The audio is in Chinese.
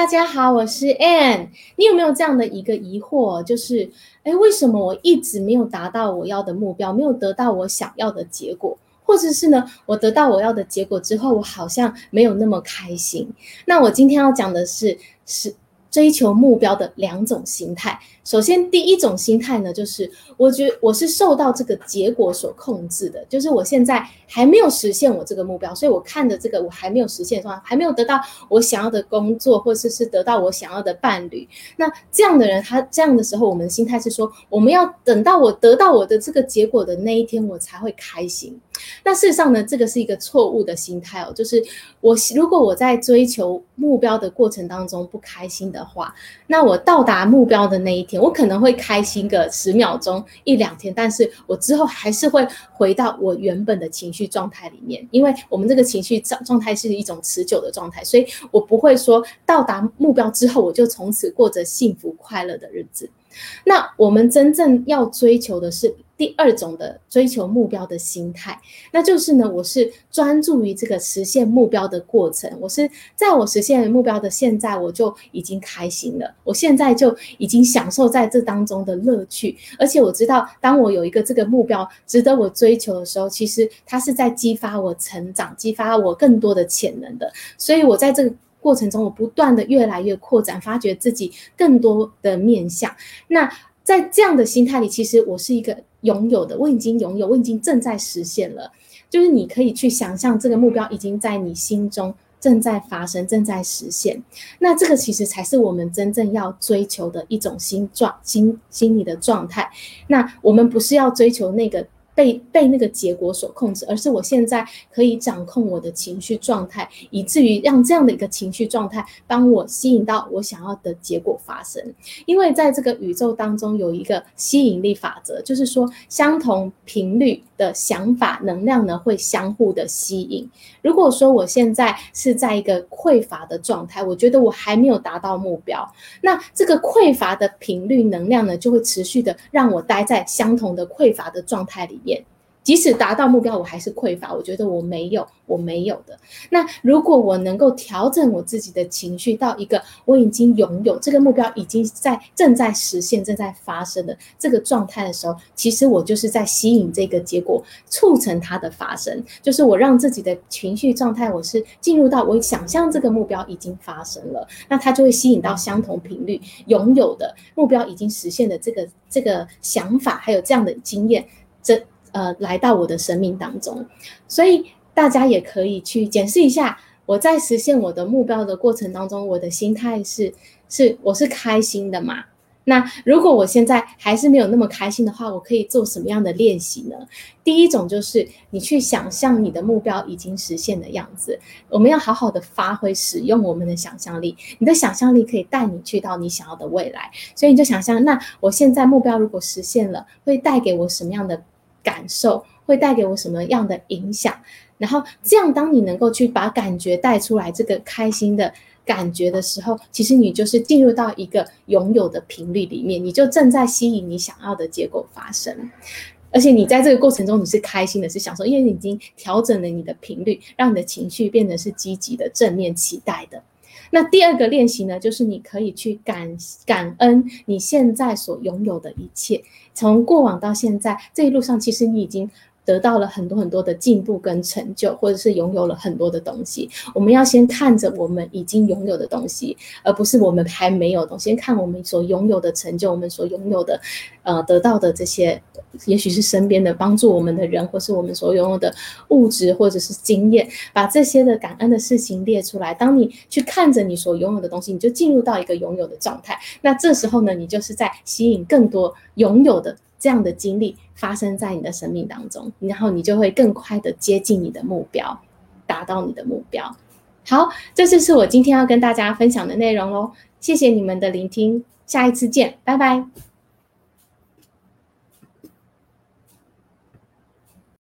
大家好，我是 Ann。你有没有这样的一个疑惑？就是，诶，为什么我一直没有达到我要的目标，没有得到我想要的结果？或者是呢，我得到我要的结果之后，我好像没有那么开心。那我今天要讲的是，是。追求目标的两种心态。首先，第一种心态呢，就是我觉我是受到这个结果所控制的，就是我现在还没有实现我这个目标，所以我看着这个我还没有实现是吧，还没有得到我想要的工作，或者是得到我想要的伴侣。那这样的人，他这样的时候，我们的心态是说，我们要等到我得到我的这个结果的那一天，我才会开心。那事实上呢，这个是一个错误的心态哦，就是我如果我在追求目标的过程当中不开心的话，那我到达目标的那一天，我可能会开心个十秒钟、一两天，但是我之后还是会回到我原本的情绪状态里面，因为我们这个情绪状状态是一种持久的状态，所以我不会说到达目标之后，我就从此过着幸福快乐的日子。那我们真正要追求的是第二种的追求目标的心态，那就是呢，我是专注于这个实现目标的过程，我是在我实现目标的现在，我就已经开心了，我现在就已经享受在这当中的乐趣，而且我知道，当我有一个这个目标值得我追求的时候，其实它是在激发我成长，激发我更多的潜能的，所以我在这个。过程中，我不断的越来越扩展，发掘自己更多的面向。那在这样的心态里，其实我是一个拥有的，我已经拥有，我已经正在实现了。就是你可以去想象，这个目标已经在你心中正在发生，正在实现。那这个其实才是我们真正要追求的一种心状、心心理的状态。那我们不是要追求那个。被被那个结果所控制，而是我现在可以掌控我的情绪状态，以至于让这样的一个情绪状态帮我吸引到我想要的结果发生。因为在这个宇宙当中有一个吸引力法则，就是说相同频率的想法能量呢会相互的吸引。如果说我现在是在一个匮乏的状态，我觉得我还没有达到目标，那这个匮乏的频率能量呢就会持续的让我待在相同的匮乏的状态里面。即使达到目标，我还是匮乏。我觉得我没有，我没有的。那如果我能够调整我自己的情绪到一个我已经拥有这个目标，已经在正在实现、正在发生的这个状态的时候，其实我就是在吸引这个结果，促成它的发生。就是我让自己的情绪状态，我是进入到我想象这个目标已经发生了，那它就会吸引到相同频率拥有的目标已经实现的这个这个想法，还有这样的经验。这呃，来到我的生命当中，所以大家也可以去检视一下，我在实现我的目标的过程当中，我的心态是是我是开心的嘛？那如果我现在还是没有那么开心的话，我可以做什么样的练习呢？第一种就是你去想象你的目标已经实现的样子，我们要好好的发挥使用我们的想象力，你的想象力可以带你去到你想要的未来，所以你就想象，那我现在目标如果实现了，会带给我什么样的？感受会带给我什么样的影响？然后这样，当你能够去把感觉带出来，这个开心的感觉的时候，其实你就是进入到一个拥有的频率里面，你就正在吸引你想要的结果发生。而且你在这个过程中，你是开心的，是享受，因为你已经调整了你的频率，让你的情绪变得是积极的、正面、期待的。那第二个练习呢，就是你可以去感感恩你现在所拥有的一切，从过往到现在这一路上，其实你已经。得到了很多很多的进步跟成就，或者是拥有了很多的东西。我们要先看着我们已经拥有的东西，而不是我们还没有东西。先看我们所拥有的成就，我们所拥有的，呃，得到的这些，也许是身边的帮助我们的人，或是我们所拥有的物质或者是经验，把这些的感恩的事情列出来。当你去看着你所拥有的东西，你就进入到一个拥有的状态。那这时候呢，你就是在吸引更多拥有的。这样的经历发生在你的生命当中，然后你就会更快的接近你的目标，达到你的目标。好，这就是我今天要跟大家分享的内容喽。谢谢你们的聆听，下一次见，拜拜。